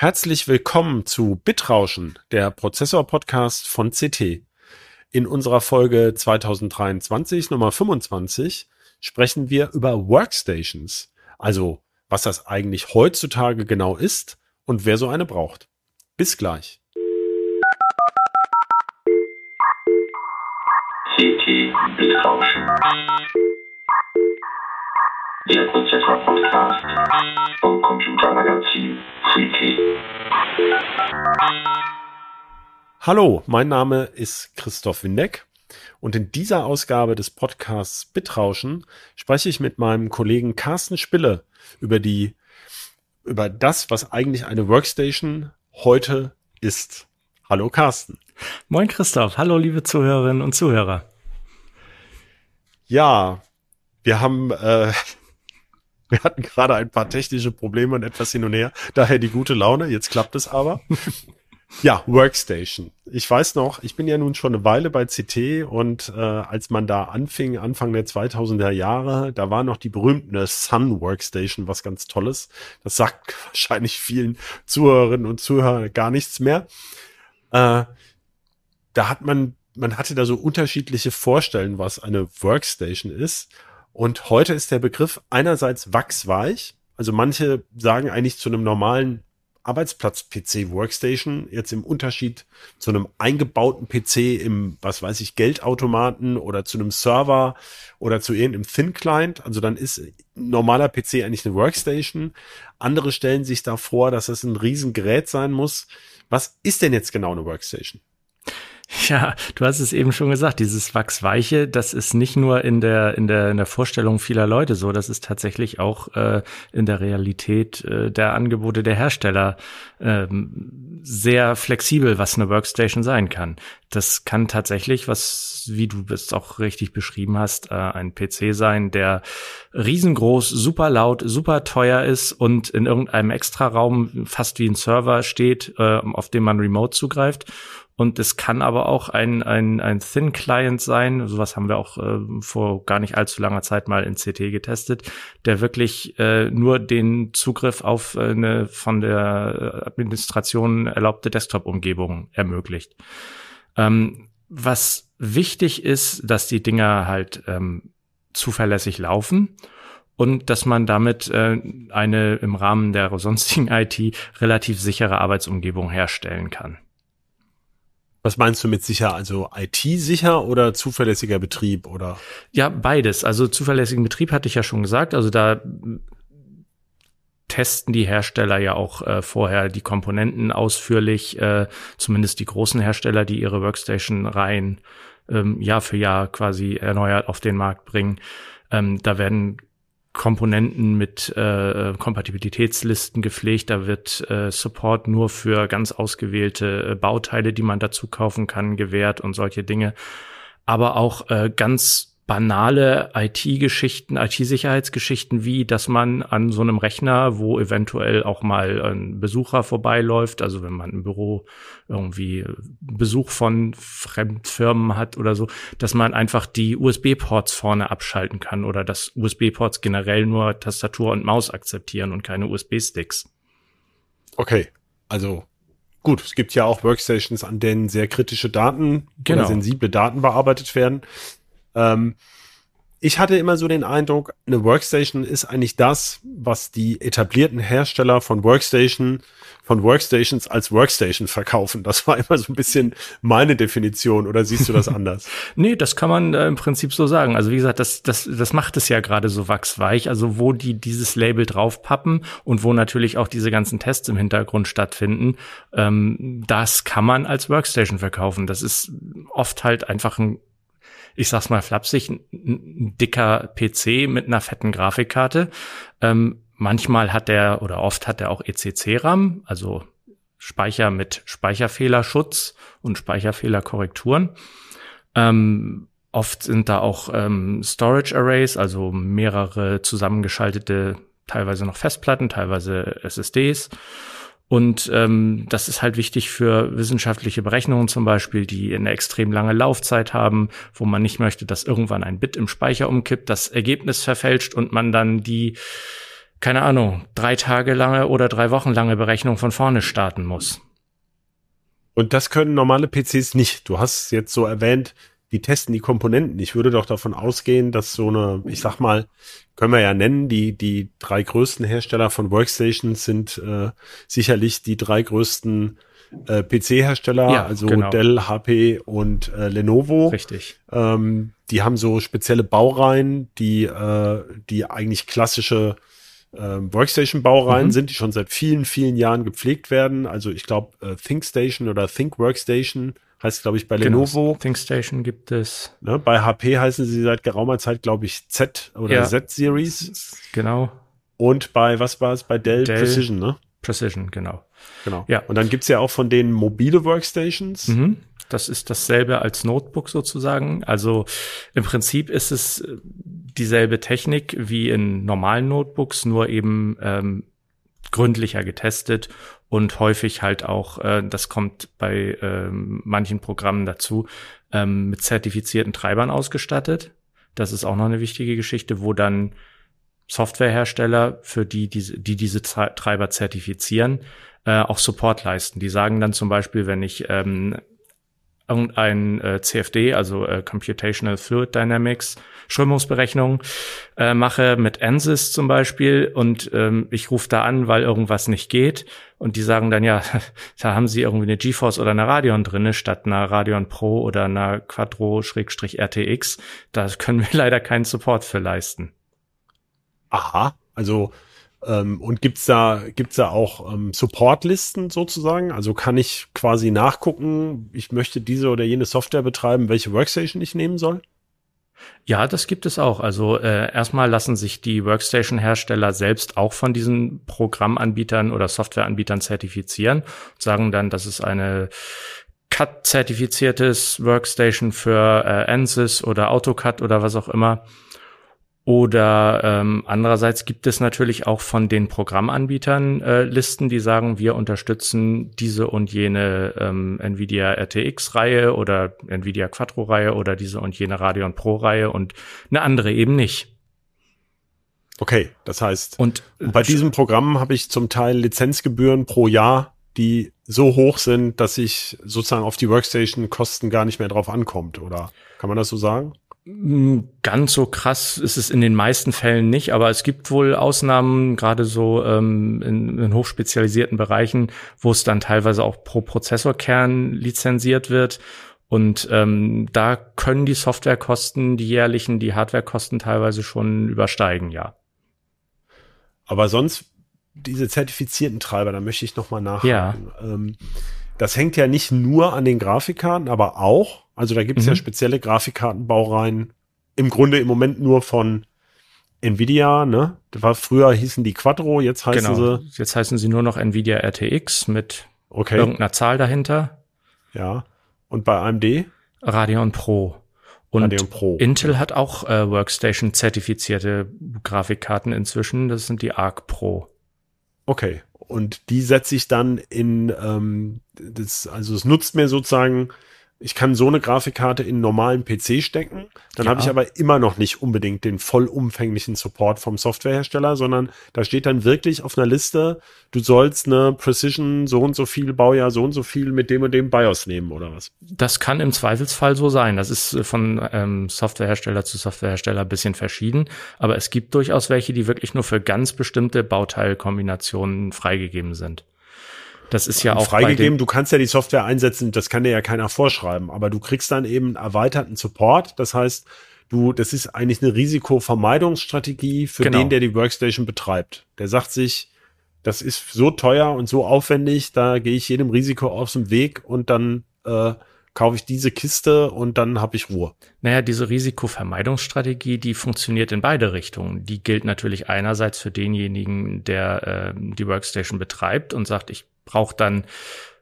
Herzlich willkommen zu Bitrauschen, der Prozessor-Podcast von CT. In unserer Folge 2023 Nummer 25 sprechen wir über Workstations, also was das eigentlich heutzutage genau ist und wer so eine braucht. Bis gleich. CT Bitrauschen. Der Prozessor-Podcast vom Computermagazin Freaky. Hallo, mein Name ist Christoph Windeck und in dieser Ausgabe des Podcasts Bitrauschen spreche ich mit meinem Kollegen Carsten Spille über die, über das, was eigentlich eine Workstation heute ist. Hallo Carsten. Moin Christoph, hallo liebe Zuhörerinnen und Zuhörer. Ja, wir haben äh, wir hatten gerade ein paar technische Probleme und etwas hin und her. Daher die gute Laune. Jetzt klappt es aber. ja, Workstation. Ich weiß noch, ich bin ja nun schon eine Weile bei CT und äh, als man da anfing, Anfang der 2000er Jahre, da war noch die berühmte Sun Workstation, was ganz Tolles. Das sagt wahrscheinlich vielen Zuhörerinnen und Zuhörern gar nichts mehr. Äh, da hat man, man hatte da so unterschiedliche Vorstellungen, was eine Workstation ist. Und heute ist der Begriff einerseits wachsweich. Also manche sagen eigentlich zu einem normalen Arbeitsplatz-PC Workstation jetzt im Unterschied zu einem eingebauten PC im, was weiß ich, Geldautomaten oder zu einem Server oder zu irgendeinem Thin Client. Also dann ist normaler PC eigentlich eine Workstation. Andere stellen sich da vor, dass es ein Riesengerät sein muss. Was ist denn jetzt genau eine Workstation? Ja, du hast es eben schon gesagt, dieses Wachsweiche, das ist nicht nur in der, in der, in der Vorstellung vieler Leute so, das ist tatsächlich auch äh, in der Realität äh, der Angebote der Hersteller ähm, sehr flexibel, was eine Workstation sein kann. Das kann tatsächlich, was, wie du es auch richtig beschrieben hast, äh, ein PC sein, der riesengroß, super laut, super teuer ist und in irgendeinem Extraraum fast wie ein Server steht, äh, auf dem man remote zugreift und es kann aber auch ein, ein, ein Thin Client sein, sowas haben wir auch äh, vor gar nicht allzu langer Zeit mal in CT getestet, der wirklich äh, nur den Zugriff auf eine von der Administration erlaubte Desktop-Umgebung ermöglicht. Ähm, was wichtig ist, dass die Dinger halt ähm, zuverlässig laufen und dass man damit äh, eine im Rahmen der sonstigen IT relativ sichere Arbeitsumgebung herstellen kann. Was meinst du mit sicher? Also IT-sicher oder zuverlässiger Betrieb oder? Ja, beides. Also zuverlässigen Betrieb hatte ich ja schon gesagt. Also da testen die Hersteller ja auch äh, vorher die Komponenten ausführlich, äh, zumindest die großen Hersteller, die ihre Workstation-Reihen ähm, Jahr für Jahr quasi erneuert auf den Markt bringen. Ähm, da werden Komponenten mit äh, Kompatibilitätslisten gepflegt. Da wird äh, Support nur für ganz ausgewählte äh, Bauteile, die man dazu kaufen kann, gewährt und solche Dinge. Aber auch äh, ganz banale IT-Geschichten, IT-Sicherheitsgeschichten, wie dass man an so einem Rechner, wo eventuell auch mal ein Besucher vorbeiläuft, also wenn man im Büro irgendwie Besuch von Fremdfirmen hat oder so, dass man einfach die USB-Ports vorne abschalten kann oder dass USB-Ports generell nur Tastatur und Maus akzeptieren und keine USB-Sticks. Okay, also gut, es gibt ja auch Workstations, an denen sehr kritische Daten genau. oder sensible Daten bearbeitet werden. Ähm, ich hatte immer so den Eindruck, eine Workstation ist eigentlich das, was die etablierten Hersteller von Workstation, von Workstations als Workstation verkaufen. Das war immer so ein bisschen meine Definition. Oder siehst du das anders? nee, das kann man äh, im Prinzip so sagen. Also wie gesagt, das, das, das macht es ja gerade so wachsweich. Also wo die dieses Label draufpappen und wo natürlich auch diese ganzen Tests im Hintergrund stattfinden, ähm, das kann man als Workstation verkaufen. Das ist oft halt einfach ein ich sag's mal flapsig, ein, dicker PC mit einer fetten Grafikkarte. Ähm, manchmal hat der oder oft hat er auch ECC-RAM, also Speicher mit Speicherfehlerschutz und Speicherfehlerkorrekturen. Ähm, oft sind da auch ähm, Storage Arrays, also mehrere zusammengeschaltete, teilweise noch Festplatten, teilweise SSDs. Und ähm, das ist halt wichtig für wissenschaftliche Berechnungen zum Beispiel, die eine extrem lange Laufzeit haben, wo man nicht möchte, dass irgendwann ein Bit im Speicher umkippt, das Ergebnis verfälscht und man dann die keine Ahnung, drei Tage lange oder drei Wochen lange Berechnung von vorne starten muss. Und das können normale PCs nicht. Du hast jetzt so erwähnt, die testen die Komponenten. Ich würde doch davon ausgehen, dass so eine, ich sag mal, können wir ja nennen, die, die drei größten Hersteller von Workstations sind äh, sicherlich die drei größten äh, PC-Hersteller, Ja, also genau. Dell, HP und äh, Lenovo. Richtig. Ähm, die haben so spezielle Baureihen, die, äh, die eigentlich klassische ähm, Workstation-Baureihen Mhm. sind, die schon seit vielen, vielen Jahren gepflegt werden. Also ich glaube, äh, ThinkStation oder Think Workstation heißt, glaube ich, bei Lenovo. Genau. ThinkStation gibt es. Ne? Bei HP heißen sie seit geraumer Zeit, glaube ich, Z oder Ja. Z-Series. Genau. Und bei, was war es, bei Dell, Dell. Precision, ne? Precision, genau. Genau. Ja. Und dann gibt's ja auch von denen mobile Workstations. Mhm. Das ist dasselbe als Notebook sozusagen. Also im Prinzip ist es äh, dieselbe Technik wie in normalen Notebooks, nur eben ähm, gründlicher getestet und häufig halt auch, äh, das kommt bei ähm, manchen Programmen dazu, ähm, mit zertifizierten Treibern ausgestattet. Das ist auch noch eine wichtige Geschichte, wo dann Softwarehersteller, für die diese, die diese Tre- Treiber zertifizieren, äh, auch Support leisten. Die sagen dann zum Beispiel, wenn ich ähm, irgendein äh, CFD, also äh, Computational Fluid Dynamics, Strömungsberechnung äh, mache mit ANSYS zum Beispiel und ähm, ich rufe da an, weil irgendwas nicht geht und die sagen dann, ja, da haben sie irgendwie eine GeForce oder eine Radeon drinne statt einer Radeon Pro oder einer Quattro-RTX. Da können wir leider keinen Support für leisten. Aha. Also, ähm, und gibt's da, gibt's da auch ähm, Supportlisten sozusagen? Also kann ich quasi nachgucken, ich möchte diese oder jene Software betreiben, welche Workstation ich nehmen soll? Ja, das gibt es auch. Also äh, erstmal lassen sich die Workstation-Hersteller selbst auch von diesen Programmanbietern oder Softwareanbietern zertifizieren und sagen dann, das ist eine CAD-zertifiziertes Workstation für äh, ANSYS oder AutoCAD oder was auch immer. Oder ähm, andererseits gibt es natürlich auch von den Programmanbietern äh, Listen, die sagen, wir unterstützen diese und jene ähm, Nvidia RTX-Reihe oder Nvidia Quattro-Reihe oder diese und jene Radeon Pro-Reihe und eine andere eben nicht. Okay, das heißt, Und bei diesem Programm habe ich zum Teil Lizenzgebühren pro Jahr, die so hoch sind, dass ich sozusagen auf die Workstation-Kosten gar nicht mehr drauf ankommt, oder kann man das so sagen? Ganz so krass ist es in den meisten Fällen nicht, aber es gibt wohl Ausnahmen, gerade so ähm, in, in hochspezialisierten Bereichen, wo es dann teilweise auch pro Prozessorkern lizenziert wird. Und ähm, da können die Softwarekosten, die jährlichen, die Hardwarekosten teilweise schon übersteigen, ja. Aber sonst diese zertifizierten Treiber, da möchte ich noch mal nachhaken. Ähm, das hängt ja nicht nur an den Grafikkarten, aber auch, also da gibt es Mhm. ja spezielle Grafikkartenbaureihen, im Grunde im Moment nur von Nvidia, ne? Das war früher hießen die Quattro, jetzt heißen genau. sie, Jetzt heißen sie nur noch Nvidia RTX mit okay, irgendeiner Zahl dahinter. ja. Und bei AMD Radeon Pro. Und Radeon Pro. Intel hat auch äh, Workstation-zertifizierte Grafikkarten inzwischen. Das sind die Arc Pro. Okay. Und die setze ich dann in, ähm, das, also es nutzt mir sozusagen, ich kann so eine Grafikkarte in einen normalen PC stecken, dann Ja. habe ich aber immer noch nicht unbedingt den vollumfänglichen Support vom Softwarehersteller, sondern da steht dann wirklich auf einer Liste, du sollst eine Precision so und so viel Baujahr, so und so viel mit dem und dem BIOS nehmen oder was. Das kann im Zweifelsfall so sein. Das ist äh, von ähm, Softwarehersteller zu Softwarehersteller ein bisschen verschieden. Aber es gibt durchaus welche, die wirklich nur für ganz bestimmte Bauteilkombinationen freigegeben sind. Das ist ja auch freigegeben. Du kannst ja die Software einsetzen, das kann dir ja keiner vorschreiben, aber du kriegst dann eben einen erweiterten Support. Das heißt, du, das ist eigentlich eine Risikovermeidungsstrategie für Genau. den, der die Workstation betreibt. Der sagt sich, das ist so teuer und so aufwendig, da gehe ich jedem Risiko aus dem Weg und dann äh, kaufe ich diese Kiste und dann habe ich Ruhe. Naja, diese Risikovermeidungsstrategie, die funktioniert in beide Richtungen. Die gilt natürlich einerseits für denjenigen, der äh, die Workstation betreibt und sagt, ich brauche dann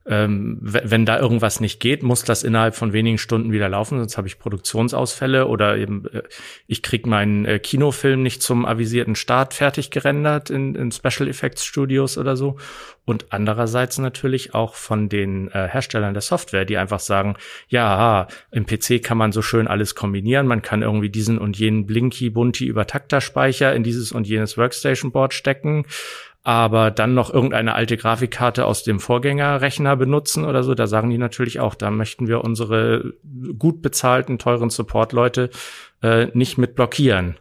ähm, wenn da irgendwas nicht geht, muss das innerhalb von wenigen Stunden wieder laufen, sonst habe ich Produktionsausfälle oder eben äh, ich krieg meinen äh, Kinofilm nicht zum avisierten Start fertig gerendert in, in Special Effects Studios oder so. Und andererseits natürlich auch von den äh, Herstellern der Software, die einfach sagen, ja, im PC kann man so schön alles kombinieren, man kann irgendwie diesen und jenen Blinky Bunti Übertakter Speicher in dieses und jenes Workstation Board stecken aber dann noch irgendeine alte Grafikkarte aus dem Vorgängerrechner benutzen oder so, da sagen die natürlich auch, da möchten wir unsere gut bezahlten, teuren Support-Leute äh, nicht mit blockieren.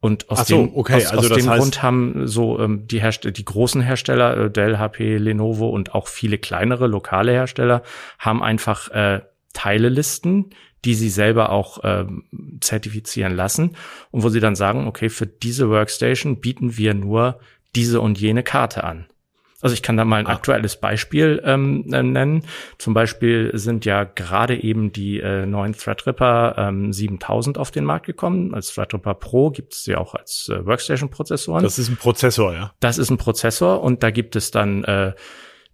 Und aus so, dem, okay, aus, also aus dem Grund haben so ähm, die, Herst die großen Hersteller, äh, Dell, HP, Lenovo und auch viele kleinere lokale Hersteller, haben einfach äh, Teilelisten, die sie selber auch ähm, zertifizieren lassen und wo sie dann sagen, okay, für diese Workstation bieten wir nur diese und jene Karte an. Also ich kann da mal ein ah. aktuelles Beispiel ähm, äh, nennen. Zum Beispiel sind ja gerade eben die äh, neuen Threadripper ähm, 7000 auf den Markt gekommen. Als Threadripper Pro gibt es ja auch als äh, Workstation-Prozessoren. Das ist ein Prozessor, ja. Das ist ein Prozessor und da gibt es dann äh,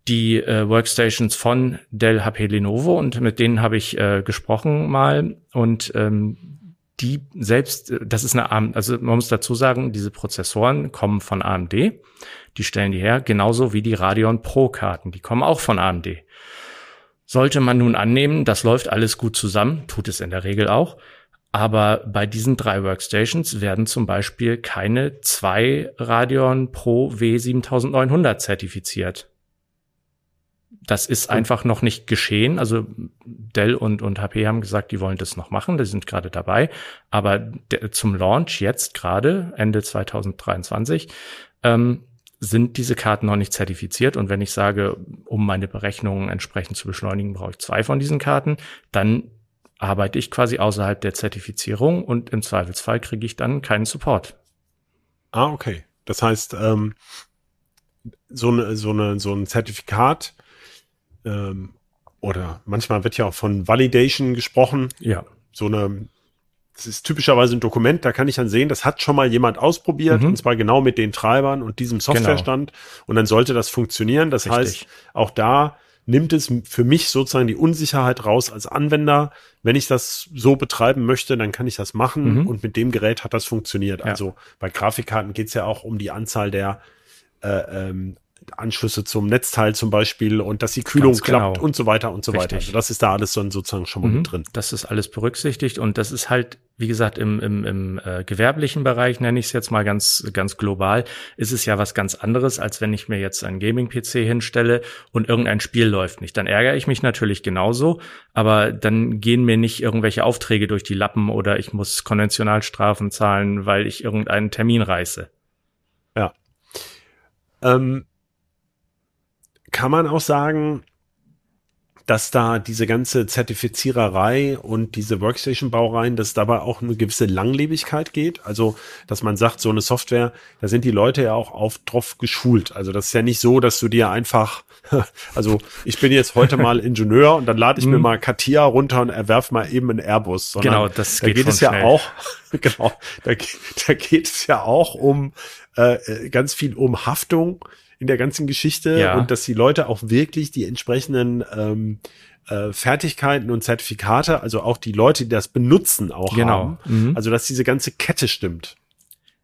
die äh, Workstations von Dell, HP, Lenovo und mit denen habe ich äh, gesprochen mal und ähm, die selbst, äh, das ist eine AMD, also man muss dazu sagen, diese Prozessoren kommen von AMD, die stellen die her, genauso wie die Radeon Pro Karten, die kommen auch von AMD. Sollte man nun annehmen, das läuft alles gut zusammen, tut es in der Regel auch, aber bei diesen drei Workstations werden zum Beispiel keine zwei Radeon Pro W7900 zertifiziert. Das ist einfach noch nicht geschehen. Also Dell und, und HP haben gesagt, die wollen das noch machen, die sind gerade dabei. Aber der, zum Launch jetzt gerade, Ende 2023, ähm, sind diese Karten noch nicht zertifiziert. Und wenn ich sage, um meine Berechnungen entsprechend zu beschleunigen, brauche ich zwei von diesen Karten, dann arbeite ich quasi außerhalb der Zertifizierung und im Zweifelsfall kriege ich dann keinen Support. Ah, okay. Das heißt, ähm, so, eine, so, eine, so ein Zertifikat ähm, oder manchmal wird ja auch von Validation gesprochen. Ja. So eine, das ist typischerweise ein Dokument, da kann ich dann sehen, das hat schon mal jemand ausprobiert, mhm. und zwar genau mit den Treibern und diesem genau. Softwarestand. Genau. Und dann sollte das funktionieren. Das Richtig. heißt, auch da nimmt es für mich sozusagen die Unsicherheit raus als Anwender. Wenn ich das so betreiben möchte, dann kann ich das machen mhm. und mit dem Gerät hat das funktioniert. Ja. Also bei Grafikkarten geht es ja auch um die Anzahl der äh, ähm, Anschlüsse zum Netzteil zum Beispiel und dass die Kühlung Ganz klappt genau. und so weiter und so Richtig. weiter. Also das ist da alles so sozusagen schon mal mhm. mit drin. Das ist alles berücksichtigt und das ist halt, wie gesagt, im, im, im äh, gewerblichen Bereich, nenne ich es jetzt mal ganz, ganz global, ist es ja was ganz anderes, als wenn ich mir jetzt einen Gaming-PC hinstelle und irgendein Spiel läuft nicht. Dann ärgere ich mich natürlich genauso, aber dann gehen mir nicht irgendwelche Aufträge durch die Lappen oder ich muss Konventionalstrafen zahlen, weil ich irgendeinen Termin reiße. Ja. Ähm, kann man auch sagen, dass da diese ganze Zertifiziererei und diese Workstation-Baureihen, dass dabei auch eine gewisse Langlebigkeit geht. Also, dass man sagt, so eine Software, da sind die Leute ja auch auf drauf geschult. Also, das ist ja nicht so, dass du dir einfach, also ich bin jetzt heute mal Ingenieur und dann lade ich mir mhm. mal Katia runter und erwerf mal eben einen Airbus. Sondern genau, das geht, da geht es ja auch, genau, da, da geht es ja auch um äh, ganz viel um Haftung in der ganzen Geschichte ja. und dass die Leute auch wirklich die entsprechenden ähm, äh, Fertigkeiten und Zertifikate, also auch die Leute, die das benutzen, auch genau. haben. Mhm. Also dass diese ganze Kette stimmt.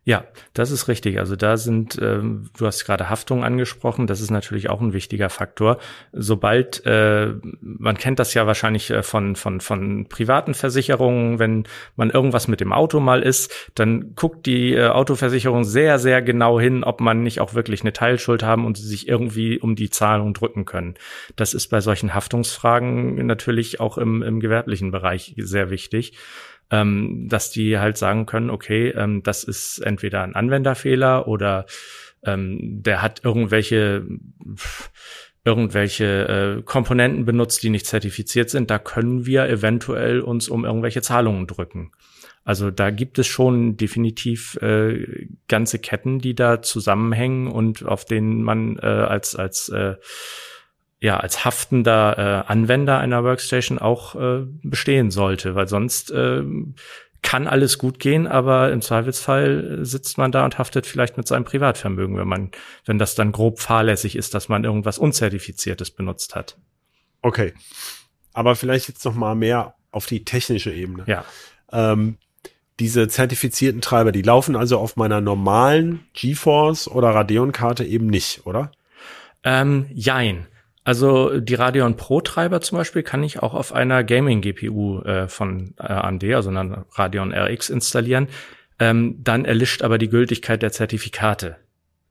Ja, das ist richtig. Also da sind, ähm, du hast gerade Haftung angesprochen, das ist natürlich auch ein wichtiger Faktor. Sobald, äh, man kennt das ja wahrscheinlich äh, von, von, von privaten Versicherungen, wenn man irgendwas mit dem Auto mal ist, dann guckt die äh, Autoversicherung sehr, sehr genau hin, ob man nicht auch wirklich eine Teilschuld haben und sie sich irgendwie um die Zahlung drücken können. Das ist bei solchen Haftungsfragen natürlich auch im, im gewerblichen Bereich sehr wichtig ähm, dass die halt sagen können, okay, ähm, das ist entweder ein Anwenderfehler oder ähm, der hat irgendwelche irgendwelche äh, Komponenten benutzt, die nicht zertifiziert sind, da können wir eventuell uns um irgendwelche Zahlungen drücken. Also da gibt es schon definitiv äh, ganze Ketten, die da zusammenhängen und auf denen man äh, als als äh, ja, als haftender äh, Anwender einer Workstation auch äh, bestehen sollte, weil sonst äh, kann alles gut gehen, aber im Zweifelsfall sitzt man da und haftet vielleicht mit seinem Privatvermögen, wenn man, wenn das dann grob fahrlässig ist, dass man irgendwas Unzertifiziertes benutzt hat. Okay. Aber vielleicht jetzt noch mal mehr auf die technische Ebene. Ja. Ähm, diese zertifizierten Treiber, die laufen also auf meiner normalen GeForce oder Radeon-Karte eben nicht, oder? Ähm, jein. Also die Radeon Pro Treiber zum Beispiel kann ich auch auf einer Gaming GPU äh, von äh, AMD, also einer Radeon RX installieren. Ähm, dann erlischt aber die Gültigkeit der Zertifikate.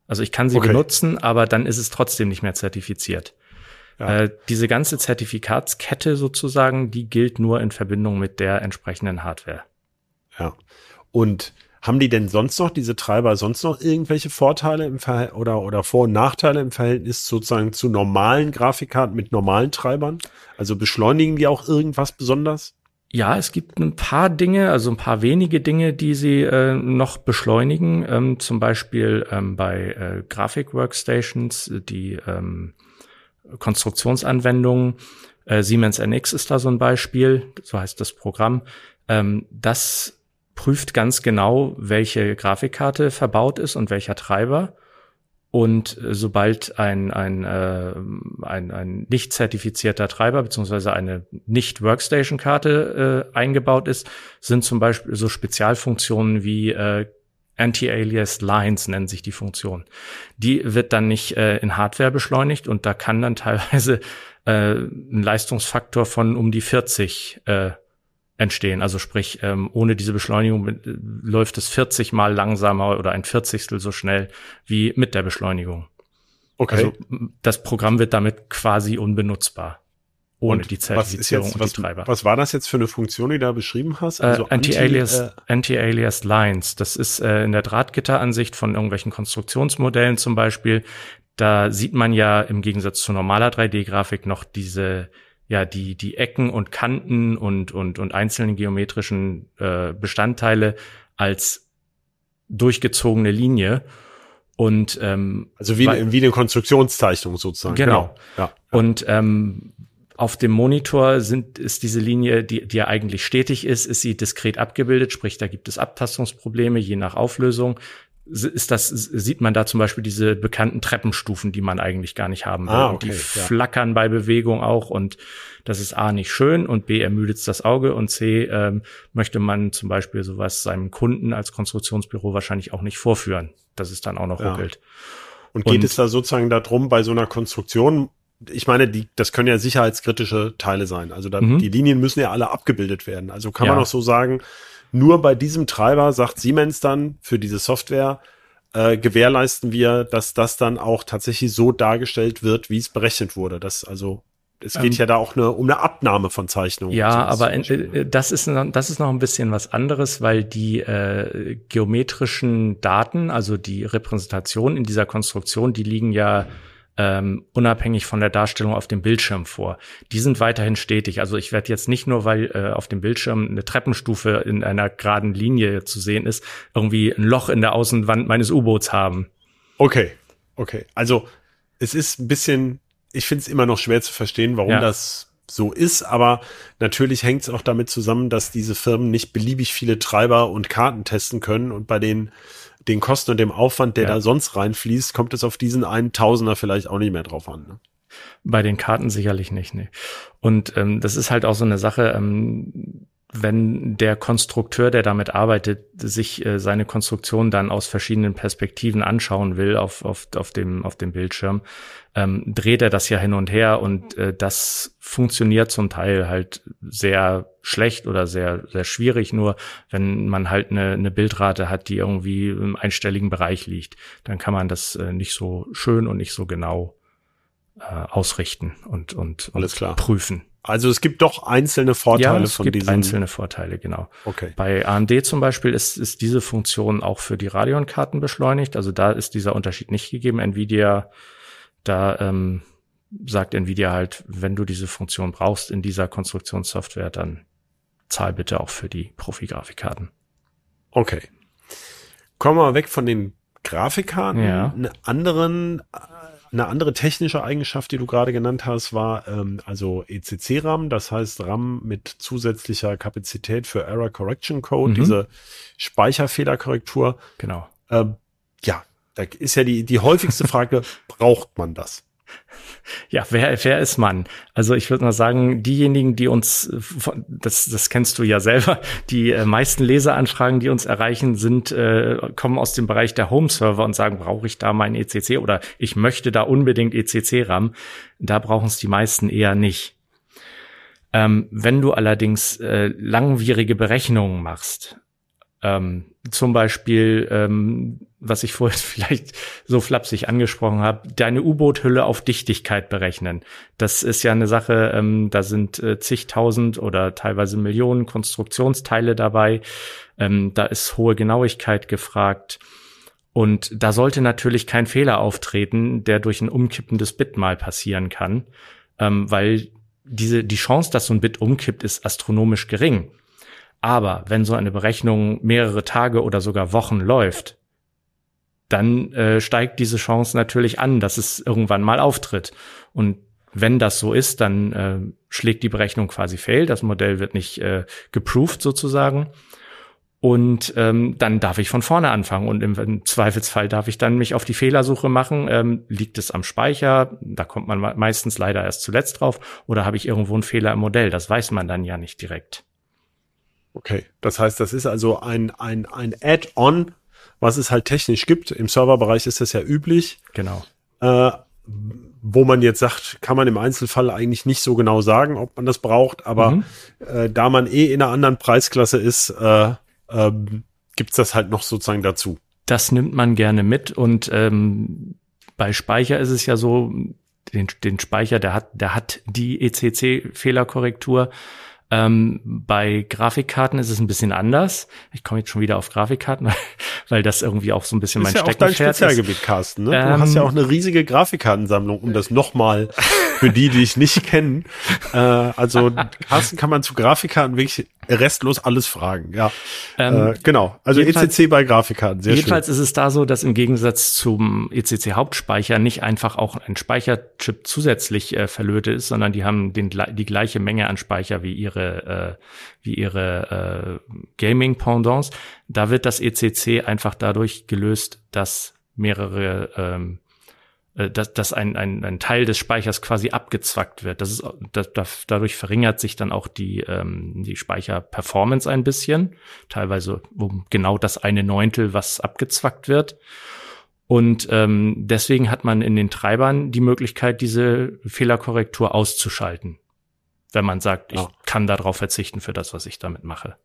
Also ich kann sie Okay. benutzen, aber dann ist es trotzdem nicht mehr zertifiziert. Ja. Äh, diese ganze Zertifikatskette sozusagen, die gilt nur in Verbindung mit der entsprechenden Hardware. Ja. Und haben die denn sonst noch, diese Treiber, sonst noch irgendwelche Vorteile im Verhält oder, oder Vor- und Nachteile im Verhältnis sozusagen zu normalen Grafikkarten mit normalen Treibern? Also beschleunigen die auch irgendwas besonders? Ja, es gibt ein paar Dinge, also ein paar wenige Dinge, die sie äh, noch beschleunigen. Ähm, zum Beispiel ähm, bei äh, Grafik-Workstations, die ähm, Konstruktionsanwendungen. Äh, Siemens NX ist da so ein Beispiel, so heißt das Programm. Ähm, das prüft ganz genau, welche Grafikkarte verbaut ist und welcher Treiber. Und äh, sobald ein, ein, äh, ein, ein nicht zertifizierter Treiber beziehungsweise eine nicht Workstation-Karte äh, eingebaut ist, sind zum Beispiel so Spezialfunktionen wie äh, Anti-Alias Lines nennen sich die Funktion. Die wird dann nicht äh, in Hardware beschleunigt und da kann dann teilweise äh, ein Leistungsfaktor von um die 40 äh, entstehen. Also sprich, ähm, ohne diese Beschleunigung äh, läuft es 40 mal langsamer oder ein Vierzigstel so schnell wie mit der Beschleunigung. Okay. Also das Programm wird damit quasi unbenutzbar. Ohne Und die Zertifizierung jetzt, und was, die Treiber. was war das jetzt für eine Funktion, die du da beschrieben hast? Äh, Also Anti-Alias Anti, äh, Anti-Alias Lines. Das ist äh, in der Drahtgitteransicht von irgendwelchen Konstruktionsmodellen zum Beispiel. Da sieht man ja im Gegensatz zu normaler 3D-Grafik noch diese, ja, die, die Ecken und Kanten und, und, und einzelnen geometrischen äh, Bestandteile als durchgezogene Linie. Und ähm, also wie, weil- wie eine Konstruktionszeichnung sozusagen. Genau. Ja. Und ähm, auf dem Monitor sind, ist diese Linie, die, die ja eigentlich stetig ist, ist sie diskret abgebildet, sprich, da gibt es Abtastungsprobleme je nach Auflösung. Ist das, sieht man da zum Beispiel diese bekannten Treppenstufen, die man eigentlich gar nicht haben will. Ah, okay, die ja. flackern bei Bewegung auch und das ist A nicht schön und B ermüdet das Auge und C ähm, möchte man zum Beispiel sowas seinem Kunden als Konstruktionsbüro wahrscheinlich auch nicht vorführen, dass es dann auch noch Ja. ruckelt. Und geht Und- es da sozusagen darum, bei so einer Konstruktion, ich meine, die, das können ja sicherheitskritische Teile sein. Also da, Mhm. die Linien müssen ja alle abgebildet werden. Also kann Ja. man auch so sagen, nur bei diesem Treiber sagt Siemens dann für diese Software, äh, gewährleisten wir, dass das dann auch tatsächlich so dargestellt wird, wie es berechnet wurde. Das also, es geht Ähm, ja da auch eine, um eine Abnahme von Zeichnungen. Ja, aber äh, das ist noch, das ist noch ein bisschen was anderes, weil die äh, geometrischen Daten, also die Repräsentation in dieser Konstruktion, die liegen ja ähm, unabhängig von der Darstellung auf dem Bildschirm vor. Die sind weiterhin stetig. Also ich werde jetzt nicht nur, weil äh, auf dem Bildschirm eine Treppenstufe in einer geraden Linie zu sehen ist, irgendwie ein Loch in der Außenwand meines U-Boots haben. Okay, okay. Also es ist ein bisschen, ich finde es immer noch schwer zu verstehen, warum Ja. das so ist, aber natürlich hängt es auch damit zusammen, dass diese Firmen nicht beliebig viele Treiber und Karten testen können und bei den, den Kosten und dem Aufwand, der Ja. da sonst reinfließt, kommt es auf diesen einen Tausender vielleicht auch nicht mehr drauf an. Ne? Bei den Karten sicherlich nicht, nee. Und ähm, das ist halt auch so eine Sache, ähm, wenn der Konstrukteur, der damit arbeitet, sich äh, seine Konstruktion dann aus verschiedenen Perspektiven anschauen will auf, auf, auf, dem, auf dem Bildschirm, ähm, dreht er das ja hin und her und äh, das funktioniert zum Teil halt sehr schlecht oder sehr, sehr schwierig. Nur wenn man halt eine, eine Bildrate hat, die irgendwie im einstelligen Bereich liegt, dann kann man das äh, nicht so schön und nicht so genau äh, ausrichten und, und, und Alles klar. prüfen. Also es gibt doch einzelne Vorteile ja, es von gibt diesen. einzelne Vorteile, genau. Okay. Bei AMD zum Beispiel ist, ist diese Funktion auch für die Radeon-Karten beschleunigt. Also da ist dieser Unterschied nicht gegeben. Nvidia, da ähm, sagt Nvidia halt, wenn du diese Funktion brauchst in dieser Konstruktionssoftware, dann zahl bitte auch für die Profi-Grafikkarten. Okay. Kommen wir weg von den Grafikkarten. Ja. Einen anderen, eine andere technische Eigenschaft, die du gerade genannt hast, war ähm, also ECC-RAM, das heißt RAM mit zusätzlicher Kapazität für Error Correction Code, Mhm. diese Speicherfehlerkorrektur. Genau. Ähm, ja, da ist ja die, die häufigste Frage, braucht man das? Ja, wer, wer ist man? Also ich würde mal sagen, diejenigen, die uns, äh, das, das kennst du ja selber, die äh, meisten Leseranfragen, die uns erreichen, sind, äh, kommen aus dem Bereich der Home-Server und sagen, brauche ich da mein ECC oder ich möchte da unbedingt ECC-RAM. Da brauchen es die meisten eher nicht. Ähm, wenn du allerdings äh, langwierige Berechnungen machst, ähm, zum Beispiel, ähm, was ich vorhin vielleicht so flapsig angesprochen habe, deine U-Boot-Hülle auf Dichtigkeit berechnen. Das ist ja eine Sache, ähm, da sind äh, zigtausend oder teilweise Millionen Konstruktionsteile dabei. Ähm, da ist hohe Genauigkeit gefragt. Und da sollte natürlich kein Fehler auftreten, der durch ein umkippendes Bit mal passieren kann, ähm, weil diese, die Chance, dass so ein Bit umkippt, ist astronomisch gering. Aber wenn so eine Berechnung mehrere Tage oder sogar Wochen läuft, dann äh, steigt diese Chance natürlich an, dass es irgendwann mal auftritt. Und wenn das so ist, dann äh, schlägt die Berechnung quasi fail. Das Modell wird nicht äh, geproved sozusagen. Und ähm, dann darf ich von vorne anfangen. Und im, Zweifelsfall darf ich dann mich auf die Fehlersuche machen. Ähm, liegt es am Speicher? Da kommt man me- meistens leider erst zuletzt drauf. Oder habe ich irgendwo einen Fehler im Modell? Das weiß man dann ja nicht direkt. Okay, das heißt, das ist also ein, ein, ein Add-on, was es halt technisch gibt. Im Serverbereich ist das ja üblich. Genau. äh, wo man jetzt sagt, kann man im Einzelfall eigentlich nicht so genau sagen, ob man das braucht, aber Mhm. äh, da man eh in einer anderen Preisklasse ist, äh, ähm, gibt's das halt noch sozusagen dazu. Das nimmt man gerne mit und ähm, bei Speicher ist es ja so, den, den Speicher, der hat, der hat die ECC-Fehlerkorrektur. Ähm, bei Grafikkarten ist es ein bisschen anders. Ich komme jetzt schon wieder auf Grafikkarten, weil das irgendwie auch so ein bisschen Das mein ist ja auch dein Steckenpferd ist. Spezialgebiet, Carsten. Ne? Du Ähm, hast ja auch eine riesige Grafikkartensammlung, um das nochmal für die, die ich nicht kennen. Äh, also Carsten kann man zu Grafikkarten wirklich restlos alles fragen. Ja, Ähm, äh, genau. Also ECC bei Grafikkarten, sehr Jedenfalls schön. ist es da so, dass im Gegensatz zum ECC-Hauptspeicher nicht einfach auch ein Speicherchip zusätzlich äh, verlötet ist, sondern die haben den, die gleiche Menge an Speicher wie ihre, äh, wie ihre äh, Gaming-Pendants. Da wird das ECC einfach dadurch gelöst, dass mehrere ähm, äh, dass, dass ein, ein, ein Teil des Speichers quasi abgezwackt wird. Das ist, das, das, dadurch verringert sich dann auch die, ähm, die Speicherperformance ein bisschen, teilweise um genau das eine Neuntel, was abgezwackt wird. Und ähm, deswegen hat man in den Treibern die Möglichkeit, diese Fehlerkorrektur auszuschalten, wenn man sagt, ich Ja. kann darauf verzichten für das, was ich damit mache.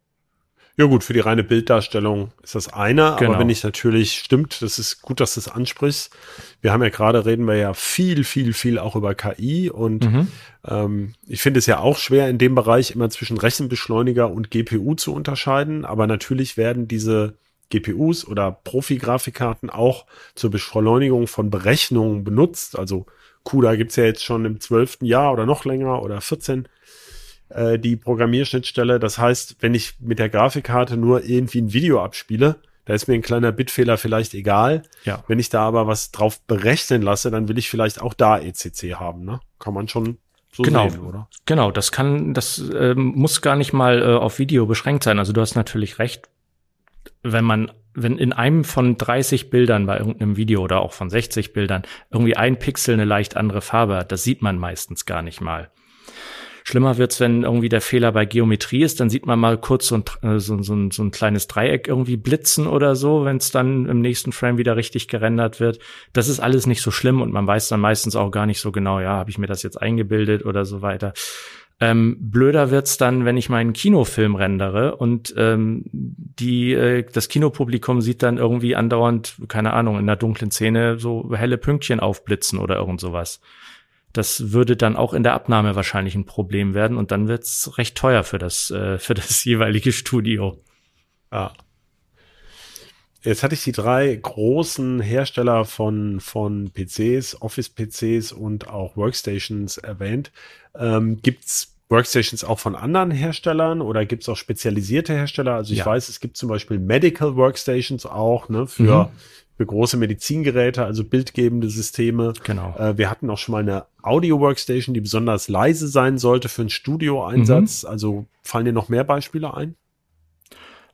Ja gut, für die reine Bilddarstellung ist das eine, Genau. aber wenn ich natürlich stimmt, das ist gut, dass du es ansprichst. Wir haben ja gerade reden wir ja viel, viel, viel auch über KI und Mhm. ähm, ich finde es ja auch schwer in dem Bereich immer zwischen Rechenbeschleuniger und GPU zu unterscheiden, aber natürlich werden diese GPUs oder Profi-Grafikkarten auch zur Beschleunigung von Berechnungen benutzt. Also CUDA gibt's ja jetzt schon im zwölften Jahr oder noch länger oder 14 äh, die Programmierschnittstelle. Das heißt, wenn ich mit der Grafikkarte nur irgendwie ein Video abspiele, da ist mir ein kleiner Bitfehler vielleicht egal. Ja. Wenn ich da aber was drauf berechnen lasse, dann will ich vielleicht auch da ECC haben. Ne? Kann man schon so Genau. sehen, oder? Genau, das kann, das ähm, muss gar nicht mal äh, auf Video beschränkt sein. Also du hast natürlich recht, wenn man, wenn in einem von 30 Bildern bei irgendeinem Video oder auch von 60 Bildern irgendwie ein Pixel eine leicht andere Farbe hat, das sieht man meistens gar nicht mal. Schlimmer wird's, wenn irgendwie der Fehler bei Geometrie ist, dann sieht man mal kurz so ein, äh, so, so, ein, so ein kleines Dreieck irgendwie blitzen oder so, wenn es dann im nächsten Frame wieder richtig gerendert wird. Das ist alles nicht so schlimm und man weiß dann meistens auch gar nicht so genau, ja, habe ich mir das jetzt eingebildet oder so weiter. Ähm, blöder wird's dann, wenn ich meinen Kinofilm rendere und ähm, die äh, das Kinopublikum sieht dann irgendwie andauernd, keine Ahnung, in der dunklen Szene so helle Pünktchen aufblitzen oder irgend sowas. Das würde dann auch in der Abnahme wahrscheinlich ein Problem werden und dann wird's recht teuer für das äh, für das jeweilige Studio. Ja. Jetzt hatte ich die drei großen Hersteller von, von PCs, Office-PCs und auch Workstations erwähnt. Ähm, gibt's Workstations auch von anderen Herstellern oder gibt es auch spezialisierte Hersteller? Also ich Ja. weiß, es gibt zum Beispiel Medical Workstations auch, ne, für, Mhm. für große Medizingeräte, also bildgebende Systeme. Genau. Äh, wir hatten auch schon mal eine Audio-Workstation, die besonders leise sein sollte für einen Studioeinsatz. Mhm. Also fallen dir noch mehr Beispiele ein?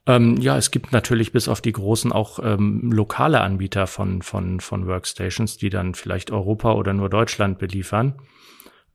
Ähm, ja, es gibt natürlich bis auf die großen auch ähm, lokale Anbieter von, von, von Workstations, die dann vielleicht Europa oder nur Deutschland beliefern.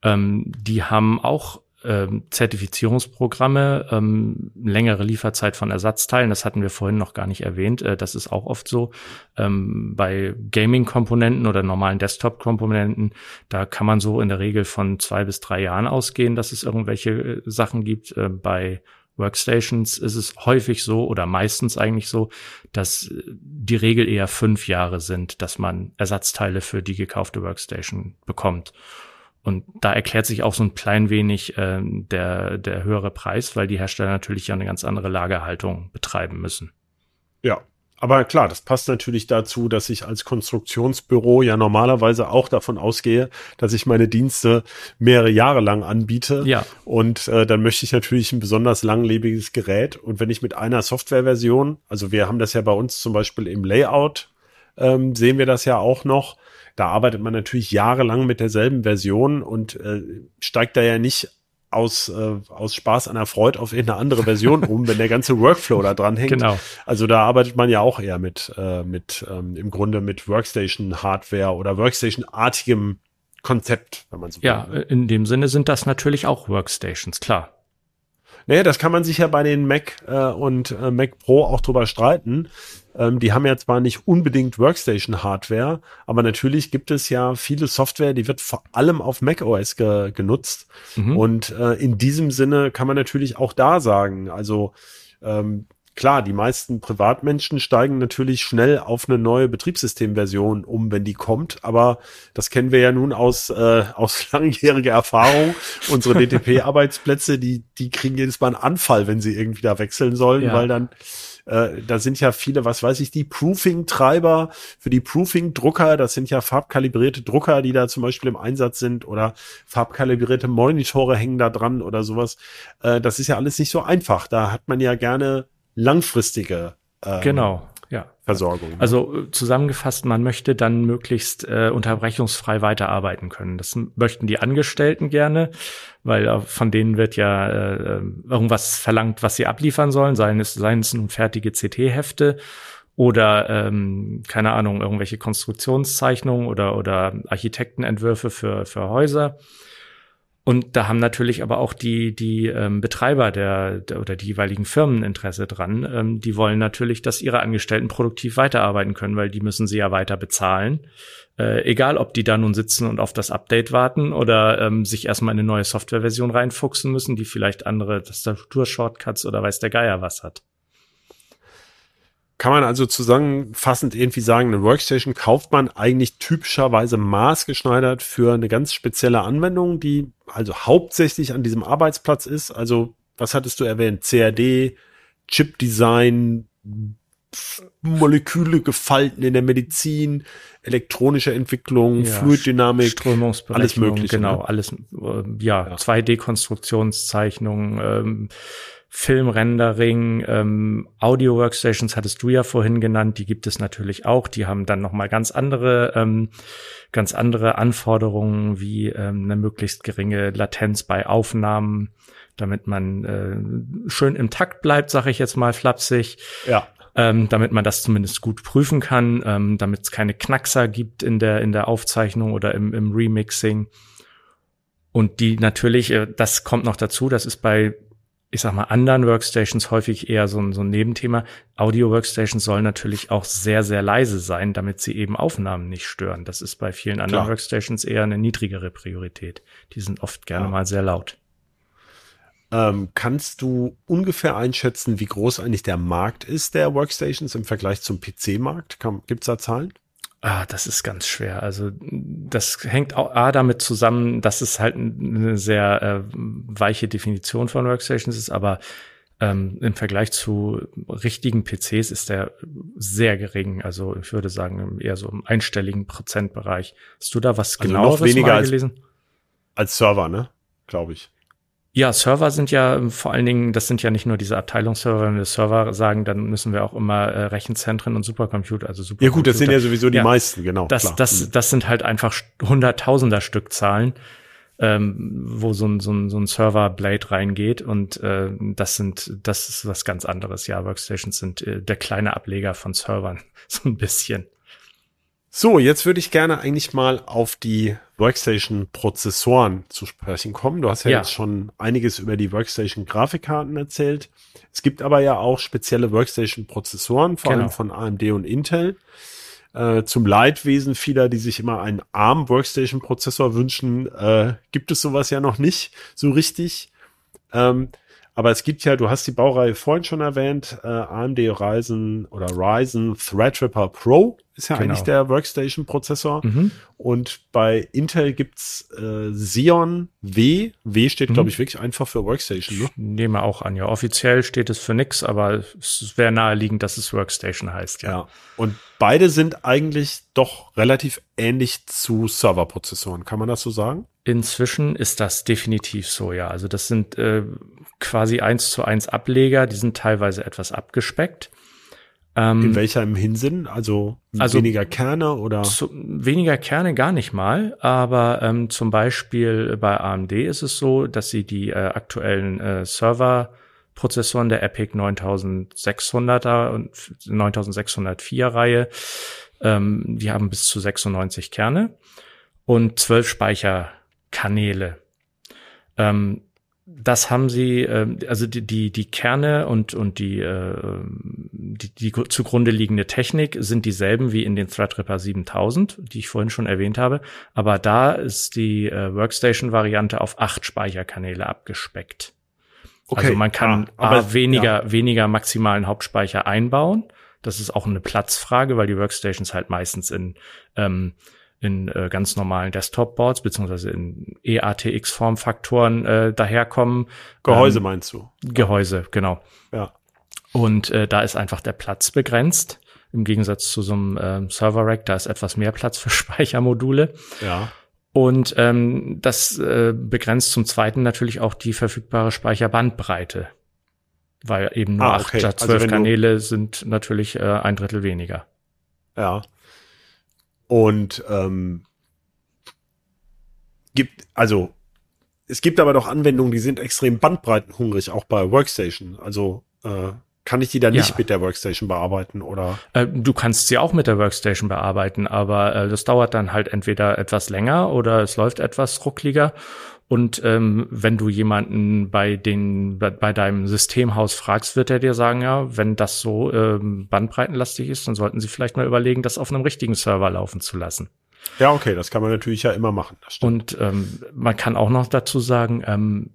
Ähm, die haben auch ähm, Zertifizierungsprogramme, ähm, längere Lieferzeit von Ersatzteilen, das hatten wir vorhin noch gar nicht erwähnt. Äh, das ist auch oft so. Ähm, bei Gaming-Komponenten oder normalen Desktop-Komponenten, da kann man so in der Regel von zwei bis drei Jahren ausgehen, dass es irgendwelche äh, Sachen gibt. Äh, bei Workstations ist es häufig so oder meistens eigentlich so, dass äh, die Regel eher fünf Jahre sind, dass man Ersatzteile für die gekaufte Workstation bekommt. Und da erklärt sich auch so ein klein wenig ähm, der, der höhere Preis, weil die Hersteller natürlich ja eine ganz andere Lagerhaltung betreiben müssen. Ja. Aber klar, das passt natürlich dazu, dass ich als Konstruktionsbüro ja normalerweise auch davon ausgehe, dass ich meine Dienste mehrere Jahre lang anbiete. Ja. Und äh, dann möchte ich natürlich ein besonders langlebiges Gerät. Und wenn ich mit einer Softwareversion, also wir haben das ja bei uns zum Beispiel im Layout, ähm, sehen wir das ja auch noch. Da arbeitet man natürlich jahrelang mit derselben Version und äh, steigt da ja nicht aus, äh, aus Spaß an der Freude auf irgendeine andere Version um, wenn der ganze Workflow da dran hängt. Genau. Also da arbeitet man ja auch eher mit, äh, mit ähm, im Grunde mit Workstation-Hardware oder Workstation-artigem Konzept, wenn man so will. Ja, in dem Sinne sind das natürlich auch Workstations, klar. Naja, das kann man sich ja bei den Mac äh, und äh, Mac Pro auch drüber streiten. Ähm, die haben ja zwar nicht unbedingt Workstation-Hardware, aber natürlich gibt es ja viele Software, die wird vor allem auf Mac OS ge genutzt. Mhm. Und äh, in diesem Sinne kann man natürlich auch da sagen, also ähm, klar, die meisten Privatmenschen steigen natürlich schnell auf eine neue Betriebssystemversion um, wenn die kommt, aber das kennen wir ja nun aus, äh, aus langjähriger Erfahrung. Unsere DTP-Arbeitsplätze, die, die kriegen jedes Mal einen Anfall, wenn sie irgendwie da wechseln sollen, Ja. weil dann äh, da sind ja viele, was weiß ich, die Proofing-Treiber für die Proofing-Drucker, das sind ja farbkalibrierte Drucker, die da zum Beispiel im Einsatz sind oder farbkalibrierte Monitore hängen da dran oder sowas. Äh, das ist ja alles nicht so einfach. Da hat man ja gerne langfristige ähm, Genau, ja. Versorgung. Also äh, zusammengefasst, man möchte dann möglichst äh, unterbrechungsfrei weiterarbeiten können. Das möchten die Angestellten gerne, weil äh, von denen wird ja äh, äh, irgendwas verlangt, was sie abliefern sollen, seien es, seien es nun fertige CT-Hefte oder ähm, keine Ahnung, irgendwelche Konstruktionszeichnungen oder, oder Architektenentwürfe für, für Häuser. Und da haben natürlich aber auch die, die ähm, Betreiber der, der oder die jeweiligen Firmen Interesse dran. Ähm, die wollen natürlich, dass ihre Angestellten produktiv weiterarbeiten können, weil die müssen sie ja weiter bezahlen. Äh, egal, ob die da nun sitzen und auf das Update warten oder ähm, sich erstmal in eine neue Softwareversion reinfuchsen müssen, die vielleicht andere Tastatur-Shortcuts oder weiß der Geier was hat. Kann man also zusammenfassend irgendwie sagen, eine Workstation kauft man eigentlich typischerweise maßgeschneidert für eine ganz spezielle Anwendung, die also hauptsächlich an diesem Arbeitsplatz ist. Also, was hattest du erwähnt? CAD, Chipdesign, Moleküle gefalten in der Medizin, elektronische Entwicklung, Ja, Fluiddynamik, Strömungsberechnung, alles Mögliche, Genau, ne? alles, äh, ja, Ja. 2D-Konstruktionszeichnungen, ähm, Filmrendering, ähm, Audio-Workstations hattest du ja vorhin genannt, die gibt es natürlich auch. Die haben dann nochmal ganz andere, ähm, ganz andere Anforderungen wie ähm, eine möglichst geringe Latenz bei Aufnahmen, damit man äh, schön im Takt bleibt, sage ich jetzt mal flapsig ja. ähm, damit man das zumindest gut prüfen kann, ähm, damit es keine Knackser gibt in der in der Aufzeichnung oder im, im Remixing. Und die natürlich, äh, das kommt noch dazu, das ist bei, ich sag mal, anderen Workstations häufig eher so ein, so ein Nebenthema. Audio-Workstations sollen natürlich auch sehr, sehr leise sein, damit sie eben Aufnahmen nicht stören. Das ist bei vielen anderen Klar. Workstations eher eine niedrigere Priorität. Die sind oft gerne Ja. mal sehr laut. Ähm, kannst du ungefähr einschätzen, wie groß eigentlich der Markt ist der Workstations im Vergleich zum PC-Markt? Gibt es da Zahlen? Ah, das ist ganz schwer. Also das hängt auch A damit zusammen, dass es halt eine sehr äh, weiche Definition von Workstations ist, aber ähm, im Vergleich zu richtigen PCs ist der sehr gering. Also ich würde sagen eher so im einstelligen Prozentbereich. Hast du da was Also genaueres noch weniger mal als- gelesen? Als Server, ne? Glaube ich. Ja, Server sind ja vor allen Dingen, das sind ja nicht nur diese Abteilungsserver, wenn wir Server sagen, dann müssen wir auch immer äh, Rechenzentren und Supercomputer, also Supercomputer. Ja gut, das sind ja sowieso die ja, meisten, genau. Das, klar. das, mhm. das sind halt einfach hunderttausender Stückzahlen, ähm, wo so ein, so ein, so ein Server-Blade reingeht und äh, das sind, das ist was ganz anderes. Ja, Workstations sind äh, der kleine Ableger von Servern, so ein bisschen. So, jetzt würde ich gerne eigentlich mal auf die Workstation-Prozessoren zu sprechen kommen. Du hast ja, ja, jetzt schon einiges über die Workstation-Grafikkarten erzählt. Es gibt aber ja auch spezielle Workstation-Prozessoren, vor genau. allem von AMD und Intel. Äh, zum Leidwesen vieler, die sich immer einen ARM-Workstation-Prozessor wünschen, äh, gibt es sowas ja noch nicht so richtig. Ähm, aber es gibt ja, du hast die Baureihe vorhin schon erwähnt, äh, AMD Ryzen oder Ryzen Threadripper Pro ist ja genau. eigentlich der Workstation-Prozessor. Mhm. Und bei Intel gibt's äh, Xeon W. W steht, mhm. glaube ich, wirklich einfach für Workstation. Ne? Ich nehme auch an, ja. Offiziell steht es für nix, aber es wäre naheliegend, dass es Workstation heißt. Ja. ja. Und beide sind eigentlich doch relativ ähnlich zu Serverprozessoren. Kann man das so sagen? Inzwischen ist das definitiv so, ja. Also das sind äh, quasi eins zu eins Ableger, die sind teilweise etwas abgespeckt. Ähm, In welchem Hinsinn? Also, also weniger Kerne oder? Zu, weniger Kerne gar nicht mal, aber ähm, zum Beispiel bei AMD ist es so, dass sie die äh, aktuellen äh, Serverprozessoren der EPIC 9600er und 9604 Reihe, ähm, die haben bis zu 96 Kerne und 12 Speicherkanäle. Ähm, das haben sie, äh, also die, die, die Kerne und, und die, äh, die, die zugrunde liegende Technik sind dieselben wie in den Threadripper 7000, die ich vorhin schon erwähnt habe. Aber da ist die äh, Workstation-Variante auf acht Speicherkanäle abgespeckt. Okay. Also man kann ah, A, weniger, ja. weniger maximalen Hauptspeicher einbauen. Das ist auch eine Platzfrage, weil die Workstations halt meistens in ähm, in äh, ganz normalen Desktop-Boards beziehungsweise in EATX-Formfaktoren äh, daherkommen. Gehäuse ähm, meinst du? Gehäuse, genau. Ja. Und äh, da ist einfach der Platz begrenzt. Im Gegensatz zu so einem äh, Server-Rack, da ist etwas mehr Platz für Speichermodule. Ja. Und ähm, das äh, begrenzt zum Zweiten natürlich auch die verfügbare Speicherbandbreite. Weil eben nur ah, okay. acht statt zwölf also Kanäle sind natürlich äh, ein Drittel weniger. Ja. Und ähm, gibt, also es gibt aber doch Anwendungen, die sind extrem bandbreitenhungrig, auch bei Workstation. Also äh, kann ich die dann ja. nicht mit der Workstation bearbeiten oder? Äh, du kannst sie auch mit der Workstation bearbeiten, aber äh, das dauert dann halt entweder etwas länger oder es läuft etwas ruckliger. Und ähm, wenn du jemanden bei den bei, bei deinem Systemhaus fragst, wird er dir sagen, ja, wenn das so ähm, bandbreitenlastig ist, dann sollten sie vielleicht mal überlegen, das auf einem richtigen Server laufen zu lassen. Ja, okay, das kann man natürlich ja immer machen. Und ähm, man kann auch noch dazu sagen, ähm,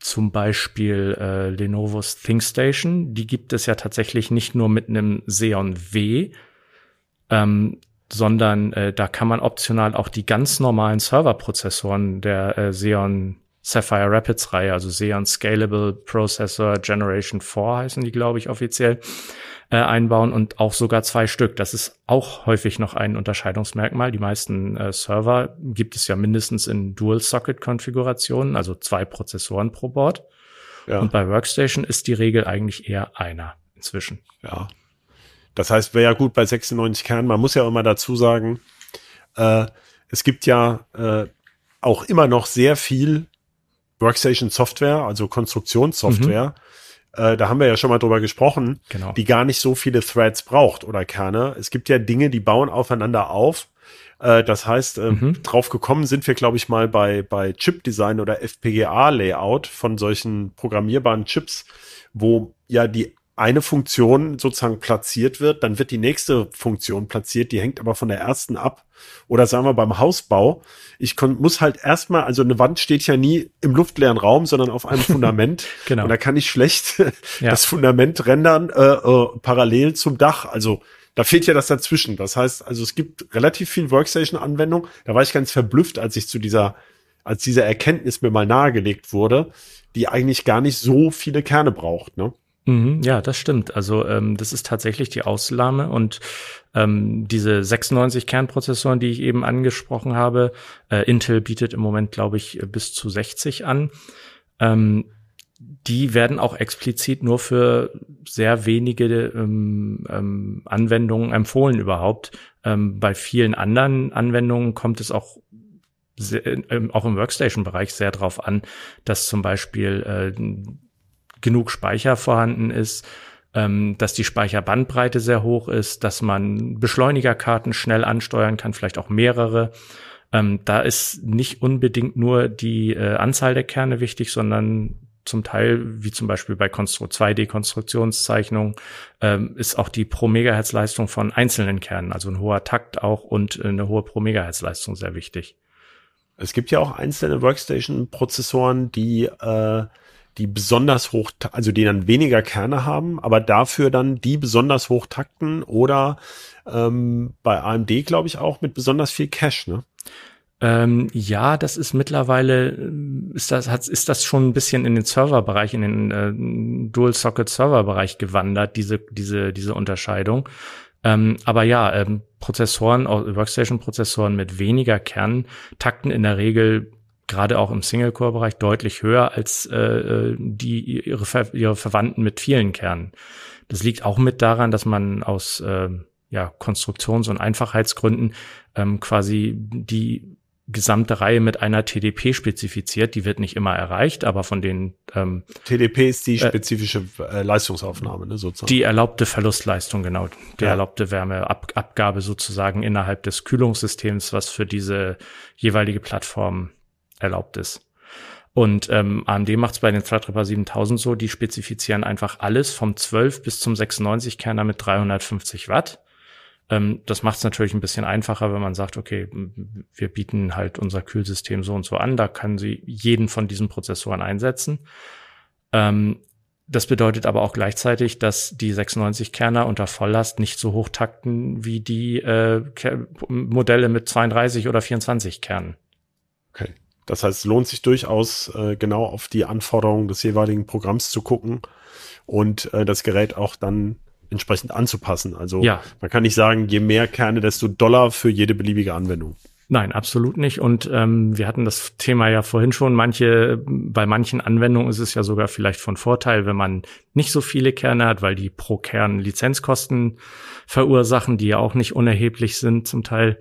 zum Beispiel äh, Lenovo's ThinkStation, die gibt es ja tatsächlich nicht nur mit einem Xeon W, ähm, sondern äh, da kann man optional auch die ganz normalen Serverprozessoren der äh, Xeon Sapphire Rapids Reihe, also Xeon Scalable Processor Generation 4 heißen die, glaube ich, offiziell, äh, einbauen und auch sogar zwei Stück. Das ist auch häufig noch ein Unterscheidungsmerkmal. Die meisten äh, Server gibt es ja mindestens in Dual-Socket-Konfigurationen, also zwei Prozessoren pro Board. Ja. Und bei Workstation ist die Regel eigentlich eher einer inzwischen. Ja, das heißt, wäre ja gut bei 96 Kernen. Man muss ja immer dazu sagen, äh, es gibt ja äh, auch immer noch sehr viel Workstation Software, also Konstruktionssoftware. Mhm. Äh, da haben wir ja schon mal drüber gesprochen, genau. die gar nicht so viele Threads braucht oder Kerne. Es gibt ja Dinge, die bauen aufeinander auf. Äh, das heißt, äh, mhm. drauf gekommen sind wir, glaube ich, mal bei, bei Chip-Design oder FPGA-Layout von solchen programmierbaren Chips, wo ja die eine Funktion sozusagen platziert wird, dann wird die nächste Funktion platziert, die hängt aber von der ersten ab. Oder sagen wir beim Hausbau, ich muss halt erstmal, also eine Wand steht ja nie im luftleeren Raum, sondern auf einem Fundament. genau. Und da kann ich schlecht ja. das Fundament rendern äh, äh, parallel zum Dach. Also da fehlt ja das dazwischen. Das heißt, also es gibt relativ viel Workstation-Anwendung. Da war ich ganz verblüfft, als ich zu dieser, als diese Erkenntnis mir mal nahegelegt wurde, die eigentlich gar nicht so viele Kerne braucht. Ne? Mhm, ja, das stimmt. Also ähm, das ist tatsächlich die Ausnahme und ähm, diese 96 Kernprozessoren, die ich eben angesprochen habe, äh, Intel bietet im Moment, glaube ich, bis zu 60 an. Ähm, die werden auch explizit nur für sehr wenige ähm, ähm, Anwendungen empfohlen überhaupt. Ähm, bei vielen anderen Anwendungen kommt es auch sehr, ähm, auch im Workstation-Bereich sehr drauf an, dass zum Beispiel äh, genug Speicher vorhanden ist, ähm, dass die Speicherbandbreite sehr hoch ist, dass man Beschleunigerkarten schnell ansteuern kann, vielleicht auch mehrere. Ähm, da ist nicht unbedingt nur die äh, Anzahl der Kerne wichtig, sondern zum Teil, wie zum Beispiel bei 2D-Konstruktionszeichnungen, ähm, ist auch die Pro-Megahertz-Leistung von einzelnen Kernen, also ein hoher Takt auch und eine hohe Pro-Megahertz-Leistung sehr wichtig. Es gibt ja auch einzelne Workstation-Prozessoren, die äh, die besonders hoch, also die dann weniger Kerne haben, aber dafür dann die besonders hoch takten oder ähm, bei AMD glaube ich auch mit besonders viel Cache, ne? Ähm, ja, das ist mittlerweile, ist das, hat, ist das schon ein bisschen in den Serverbereich, in den äh, Dual-Socket-Server-Bereich gewandert, diese, diese, diese Unterscheidung. Ähm, aber ja, ähm, Prozessoren, Workstation-Prozessoren mit weniger Kernen takten in der Regel gerade auch im Single-Core-Bereich deutlich höher als äh, äh, die ihre, Ver ihre Verwandten mit vielen Kernen. Das liegt auch mit daran, dass man aus äh, ja, Konstruktions- und Einfachheitsgründen ähm, quasi die gesamte Reihe mit einer TDP spezifiziert. Die wird nicht immer erreicht, aber von den ähm, TDP ist die äh, spezifische äh, Leistungsaufnahme, ne, sozusagen. Die erlaubte Verlustleistung, genau. Die ja. erlaubte Wärmeabgabe sozusagen innerhalb des Kühlungssystems, was für diese jeweilige Plattform erlaubt ist. Und ähm, AMD macht es bei den Threadripper 7000 so, die spezifizieren einfach alles vom 12 bis zum 96 Kerner mit 350 Watt. Ähm, das macht es natürlich ein bisschen einfacher, wenn man sagt, okay, wir bieten halt unser Kühlsystem so und so an, da können Sie jeden von diesen Prozessoren einsetzen. Ähm, das bedeutet aber auch gleichzeitig, dass die 96 Kerner unter Volllast nicht so hoch takten wie die äh, Modelle mit 32 oder 24 Kernen. Okay. Das heißt, es lohnt sich durchaus, äh, genau auf die Anforderungen des jeweiligen Programms zu gucken und äh, das Gerät auch dann entsprechend anzupassen. Also ja. man kann nicht sagen, je mehr Kerne, desto Dollar für jede beliebige Anwendung. Nein, absolut nicht. Und ähm, wir hatten das Thema ja vorhin schon. Manche, bei manchen Anwendungen ist es ja sogar vielleicht von Vorteil, wenn man nicht so viele Kerne hat, weil die pro Kern Lizenzkosten verursachen, die ja auch nicht unerheblich sind zum Teil.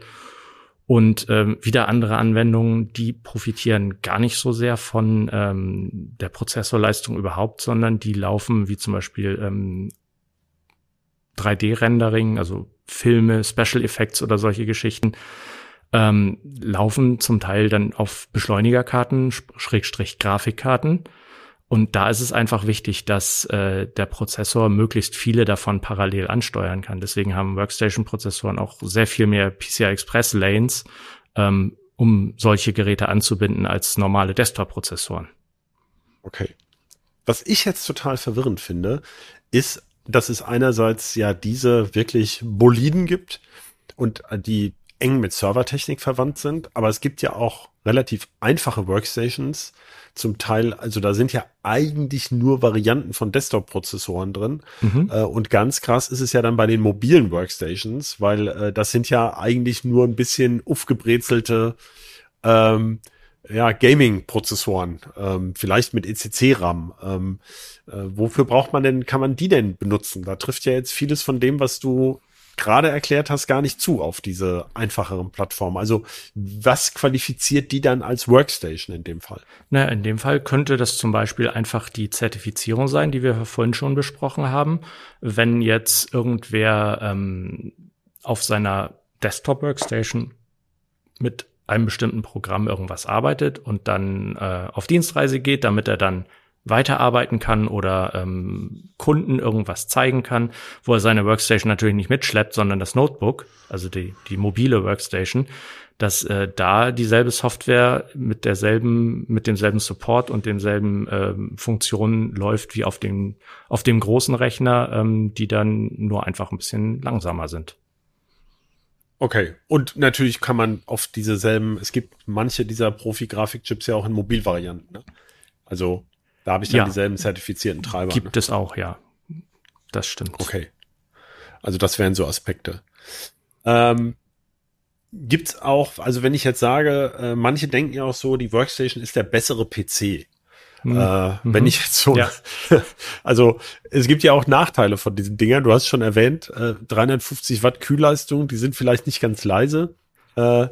Und ähm, wieder andere Anwendungen, die profitieren gar nicht so sehr von ähm, der Prozessorleistung überhaupt, sondern die laufen wie zum Beispiel ähm, 3D-Rendering, also Filme, Special Effects oder solche Geschichten, ähm, laufen zum Teil dann auf Beschleunigerkarten, Schrägstrich Grafikkarten. Und da ist es einfach wichtig, dass äh, der Prozessor möglichst viele davon parallel ansteuern kann. Deswegen haben Workstation-Prozessoren auch sehr viel mehr PCI Express Lanes, ähm, um solche Geräte anzubinden als normale Desktop-Prozessoren. Okay. Was ich jetzt total verwirrend finde, ist, dass es einerseits ja diese wirklich Boliden gibt und die eng mit Servertechnik verwandt sind, aber es gibt ja auch relativ einfache Workstations, zum Teil, also da sind ja eigentlich nur Varianten von Desktop-Prozessoren drin. Mhm. Äh, und ganz krass ist es ja dann bei den mobilen Workstations, weil äh, das sind ja eigentlich nur ein bisschen aufgebrezelte ähm, ja, Gaming-Prozessoren, ähm, vielleicht mit ECC-RAM. Ähm, äh, wofür braucht man denn, kann man die denn benutzen? Da trifft ja jetzt vieles von dem, was du gerade erklärt hast, gar nicht zu auf diese einfacheren Plattformen. Also was qualifiziert die dann als Workstation in dem Fall? Na, in dem Fall könnte das zum Beispiel einfach die Zertifizierung sein, die wir vorhin schon besprochen haben. Wenn jetzt irgendwer ähm, auf seiner Desktop-Workstation mit einem bestimmten Programm irgendwas arbeitet und dann äh, auf Dienstreise geht, damit er dann weiterarbeiten kann oder ähm, Kunden irgendwas zeigen kann, wo er seine Workstation natürlich nicht mitschleppt, sondern das Notebook, also die, die mobile Workstation, dass äh, da dieselbe Software mit derselben, mit demselben Support und denselben ähm, Funktionen läuft wie auf dem, auf dem großen Rechner, ähm, die dann nur einfach ein bisschen langsamer sind. Okay. Und natürlich kann man auf dieselben, es gibt manche dieser Profi-Grafikchips ja auch in Mobilvarianten. Ne? Also da habe ich dann ja. dieselben zertifizierten Treiber. Gibt ne? es auch, ja. Das stimmt. Okay. Also das wären so Aspekte. Ähm, gibt's auch, also wenn ich jetzt sage, äh, manche denken ja auch so, die Workstation ist der bessere PC. Hm. Äh, wenn ich jetzt so, ja. also es gibt ja auch Nachteile von diesen Dingern. Du hast schon erwähnt, äh, 350 Watt Kühlleistung, die sind vielleicht nicht ganz leise. Äh,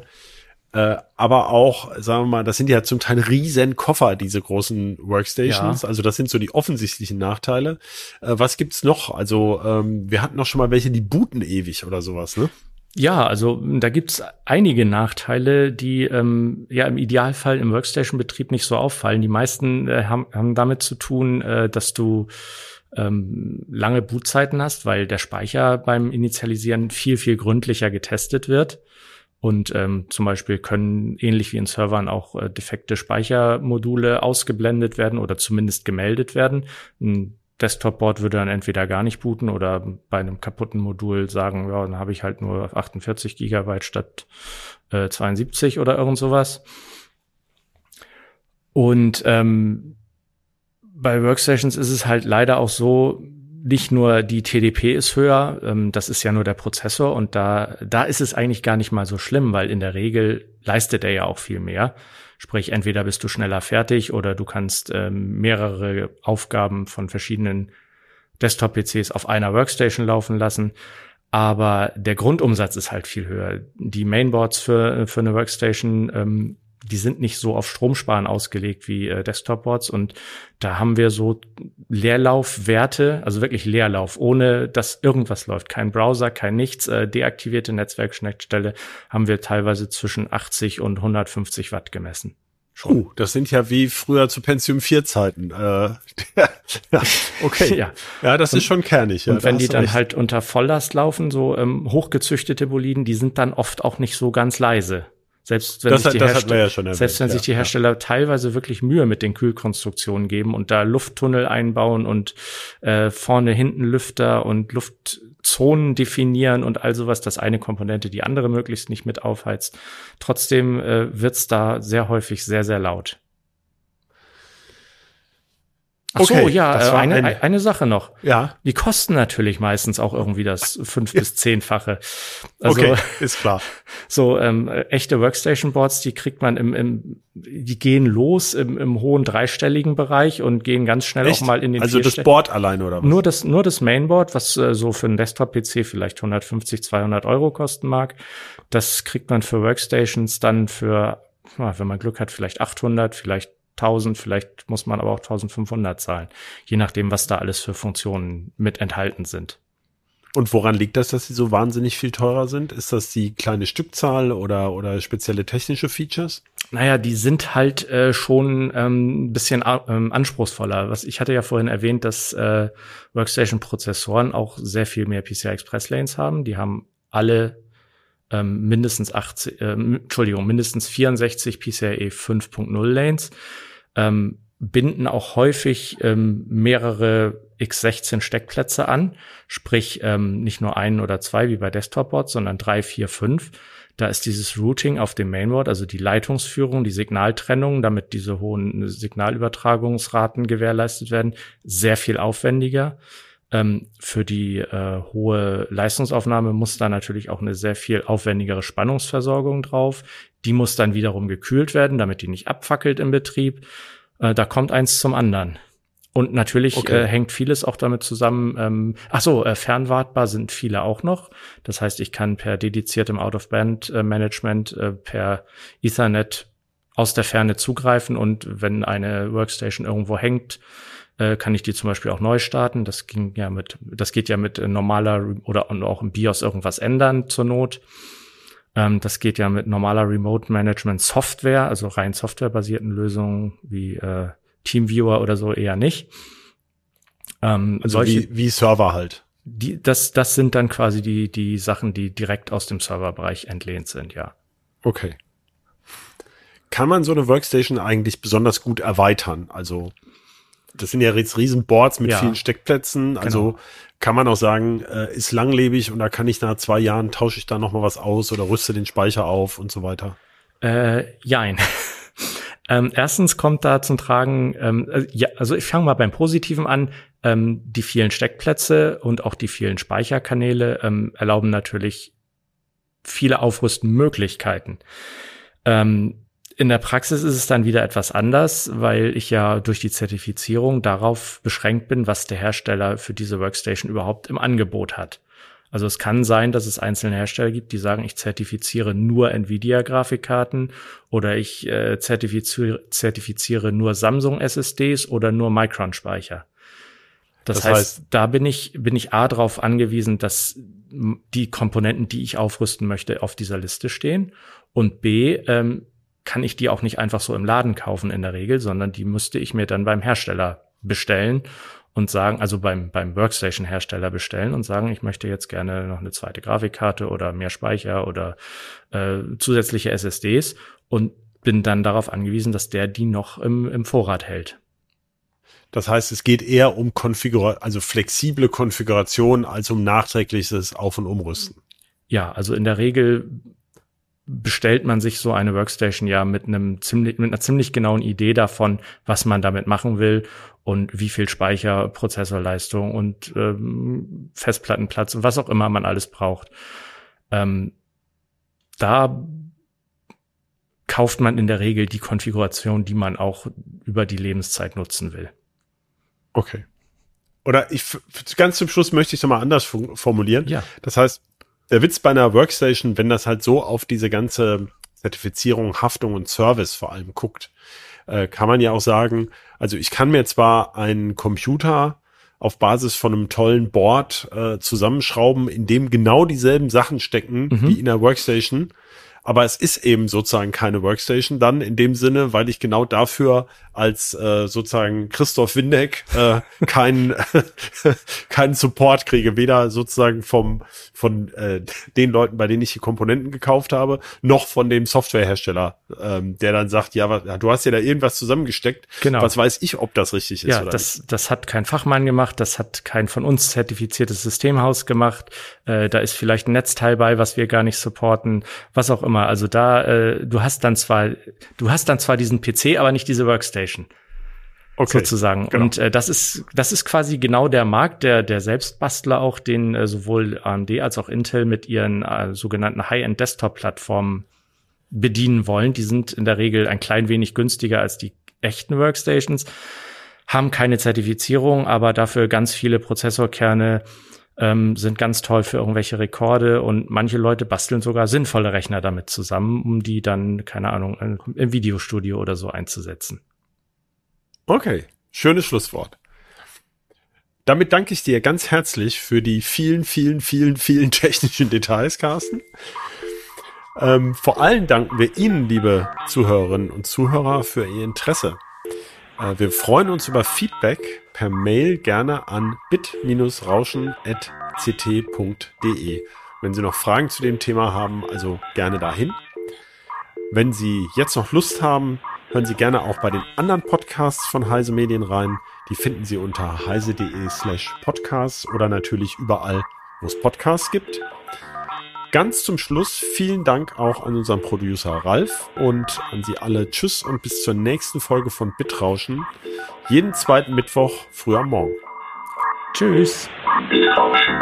äh, aber auch, sagen wir mal, das sind ja zum Teil riesen Koffer, diese großen Workstations. Ja. Also das sind so die offensichtlichen Nachteile. Äh, was gibt's noch? Also ähm, wir hatten noch schon mal welche, die booten ewig oder sowas, ne? Ja, also da gibt's einige Nachteile, die ähm, ja im Idealfall im Workstation-Betrieb nicht so auffallen. Die meisten äh, haben, haben damit zu tun, äh, dass du ähm, lange Bootzeiten hast, weil der Speicher beim Initialisieren viel, viel gründlicher getestet wird. Und ähm, zum Beispiel können ähnlich wie in Servern auch äh, defekte Speichermodule ausgeblendet werden oder zumindest gemeldet werden. Ein Desktop-Board würde dann entweder gar nicht booten oder bei einem kaputten Modul sagen, ja, dann habe ich halt nur 48 Gigabyte statt äh, 72 oder irgend sowas. Und ähm, bei Workstations ist es halt leider auch so, nicht nur die TDP ist höher, ähm, das ist ja nur der Prozessor und da, da ist es eigentlich gar nicht mal so schlimm, weil in der Regel leistet er ja auch viel mehr. Sprich, entweder bist du schneller fertig oder du kannst ähm, mehrere Aufgaben von verschiedenen Desktop-PCs auf einer Workstation laufen lassen. Aber der Grundumsatz ist halt viel höher. Die Mainboards für, für eine Workstation ähm, die sind nicht so auf Stromsparen ausgelegt wie äh, Desktop-Boards und da haben wir so Leerlaufwerte, also wirklich Leerlauf, ohne dass irgendwas läuft, kein Browser, kein nichts, äh, deaktivierte Netzwerkschnittstelle, haben wir teilweise zwischen 80 und 150 Watt gemessen. Schon. Uh, das sind ja wie früher zu Pentium 4 Zeiten. Äh, ja, okay. Ja, ja das und, ist schon kernig. Ja, und wenn die dann recht. halt unter Volllast laufen, so ähm, hochgezüchtete Boliden, die sind dann oft auch nicht so ganz leise. Selbst wenn, das, sich, die Hersteller, ja erwähnt, selbst wenn ja, sich die Hersteller ja. teilweise wirklich Mühe mit den Kühlkonstruktionen geben und da Lufttunnel einbauen und äh, vorne hinten Lüfter und Luftzonen definieren und all sowas, dass eine Komponente die andere möglichst nicht mit aufheizt. Trotzdem äh, wird's da sehr häufig sehr, sehr laut. Ach okay, so, ja, äh, eine, ein, eine Sache noch. Ja. Die kosten natürlich meistens auch irgendwie das fünf bis zehnfache. Also, okay, ist klar. So ähm, echte Workstation-Boards, die kriegt man im, im die gehen los im, im hohen dreistelligen Bereich und gehen ganz schnell Echt? auch mal in den Also das Board allein oder was? Nur das, nur das Mainboard, was äh, so für einen Desktop-PC vielleicht 150, 200 Euro kosten mag. Das kriegt man für Workstations dann für, wenn man Glück hat, vielleicht 800, vielleicht 1000, vielleicht muss man aber auch 1500 zahlen, je nachdem, was da alles für Funktionen mit enthalten sind. Und woran liegt das, dass sie so wahnsinnig viel teurer sind? Ist das die kleine Stückzahl oder, oder spezielle technische Features? Naja, die sind halt äh, schon ähm, ein bisschen ähm, anspruchsvoller. Was ich hatte ja vorhin erwähnt, dass äh, Workstation-Prozessoren auch sehr viel mehr PCI Express Lanes haben. Die haben alle ähm, mindestens 80, äh, Entschuldigung, mindestens 64 PCIe 5.0 Lanes ähm, binden auch häufig ähm, mehrere x16 Steckplätze an, sprich ähm, nicht nur einen oder zwei wie bei Desktop-Boards, sondern drei, vier, fünf. Da ist dieses Routing auf dem Mainboard, also die Leitungsführung, die Signaltrennung, damit diese hohen Signalübertragungsraten gewährleistet werden, sehr viel aufwendiger. Ähm, für die äh, hohe Leistungsaufnahme muss da natürlich auch eine sehr viel aufwendigere Spannungsversorgung drauf. Die muss dann wiederum gekühlt werden, damit die nicht abfackelt im Betrieb. Äh, da kommt eins zum anderen. Und natürlich okay. äh, hängt vieles auch damit zusammen. Ähm, ach so, äh, fernwartbar sind viele auch noch. Das heißt, ich kann per dediziertem Out-of-Band-Management äh, per Ethernet aus der Ferne zugreifen und wenn eine Workstation irgendwo hängt, äh, kann ich die zum Beispiel auch neu starten. Das ging ja mit, das geht ja mit normaler oder auch im BIOS irgendwas ändern zur Not. Ähm, das geht ja mit normaler Remote Management Software, also rein softwarebasierten Lösungen wie äh, Teamviewer oder so eher nicht. Ähm, also solche, wie, wie Server halt. Die, das, das sind dann quasi die, die Sachen, die direkt aus dem Serverbereich entlehnt sind, ja. Okay. Kann man so eine Workstation eigentlich besonders gut erweitern? Also das sind ja jetzt Riesenboards mit ja. vielen Steckplätzen. Also genau. kann man auch sagen, äh, ist langlebig und da kann ich nach zwei Jahren tausche ich da noch mal was aus oder rüste den Speicher auf und so weiter. Äh, jein. ähm, erstens kommt da zum Tragen, ähm, äh, ja, also ich fange mal beim Positiven an. Ähm, die vielen Steckplätze und auch die vielen Speicherkanäle ähm, erlauben natürlich viele Aufrüstenmöglichkeiten. Ähm, In der Praxis ist es dann wieder etwas anders, weil ich ja durch die Zertifizierung darauf beschränkt bin, was der Hersteller für diese Workstation überhaupt im Angebot hat. Also es kann sein, dass es einzelne Hersteller gibt, die sagen, ich zertifiziere nur Nvidia-Grafikkarten oder ich äh, zertifiziere, zertifiziere nur Samsung SSDs oder nur Micron-Speicher. Das, das heißt, heißt, da bin ich, bin ich A darauf angewiesen, dass die Komponenten, die ich aufrüsten möchte, auf dieser Liste stehen. Und B, ähm, kann ich die auch nicht einfach so im Laden kaufen in der Regel, sondern die müsste ich mir dann beim Hersteller bestellen und sagen, also beim, beim Workstation-Hersteller bestellen und sagen, ich möchte jetzt gerne noch eine zweite Grafikkarte oder mehr Speicher oder äh, zusätzliche SSDs und bin dann darauf angewiesen, dass der die noch im, im Vorrat hält. Das heißt, es geht eher um Konfiguration, also flexible Konfiguration als um nachträgliches Auf- und Umrüsten. Ja, also in der Regel bestellt man sich so eine Workstation ja mit einem ziemlich, mit einer ziemlich genauen Idee davon, was man damit machen will und wie viel Speicher, Prozessorleistung und ähm, Festplattenplatz und was auch immer man alles braucht. Ähm, da kauft man in der Regel die Konfiguration, die man auch über die Lebenszeit nutzen will. Okay. Oder ich ganz zum Schluss möchte ich es nochmal anders formulieren. Ja. Das heißt, der Witz bei einer Workstation, wenn das halt so auf diese ganze Zertifizierung, Haftung und Service vor allem guckt, äh, kann man ja auch sagen, also ich kann mir zwar einen Computer auf Basis von einem tollen Board äh, zusammenschrauben, in dem genau dieselben Sachen stecken mhm. wie in der Workstation, aber es ist eben sozusagen keine Workstation dann in dem Sinne, weil ich genau dafür als äh, sozusagen Christoph Windeck äh, keinen keinen Support kriege, weder sozusagen vom von äh, den Leuten, bei denen ich die Komponenten gekauft habe, noch von dem Softwarehersteller, ähm, der dann sagt, ja, was, du hast ja da irgendwas zusammengesteckt, genau. was weiß ich, ob das richtig ist ja, oder das, nicht. das hat kein Fachmann gemacht, das hat kein von uns zertifiziertes Systemhaus gemacht, äh, da ist vielleicht ein Netzteil bei, was wir gar nicht supporten, was auch immer. Also da, äh, du hast dann zwar, du hast dann zwar diesen PC, aber nicht diese Workstation. Okay, sozusagen. Genau. Und äh, das ist das ist quasi genau der Markt der der Selbstbastler auch, den äh, sowohl AMD als auch Intel mit ihren äh, sogenannten High-End Desktop Plattformen bedienen wollen. Die sind in der Regel ein klein wenig günstiger als die echten Workstations, haben keine Zertifizierung, aber dafür ganz viele Prozessorkerne ähm, sind ganz toll für irgendwelche Rekorde und manche Leute basteln sogar sinnvolle Rechner damit zusammen, um die dann keine Ahnung im Videostudio oder so einzusetzen. Okay, schönes Schlusswort. Damit danke ich dir ganz herzlich für die vielen, vielen, vielen, vielen technischen Details, Carsten. Ähm, vor allem danken wir Ihnen, liebe Zuhörerinnen und Zuhörer, für Ihr Interesse. Äh, wir freuen uns über Feedback per Mail gerne an bit-rauschen.ct.de. Wenn Sie noch Fragen zu dem Thema haben, also gerne dahin. Wenn Sie jetzt noch Lust haben, Hören Sie gerne auch bei den anderen Podcasts von Heise Medien rein. Die finden Sie unter heise.de slash podcasts oder natürlich überall, wo es Podcasts gibt. Ganz zum Schluss vielen Dank auch an unseren Producer Ralf und an Sie alle. Tschüss und bis zur nächsten Folge von Bitrauschen. Jeden zweiten Mittwoch früh am Morgen. Tschüss. Bitrauschen.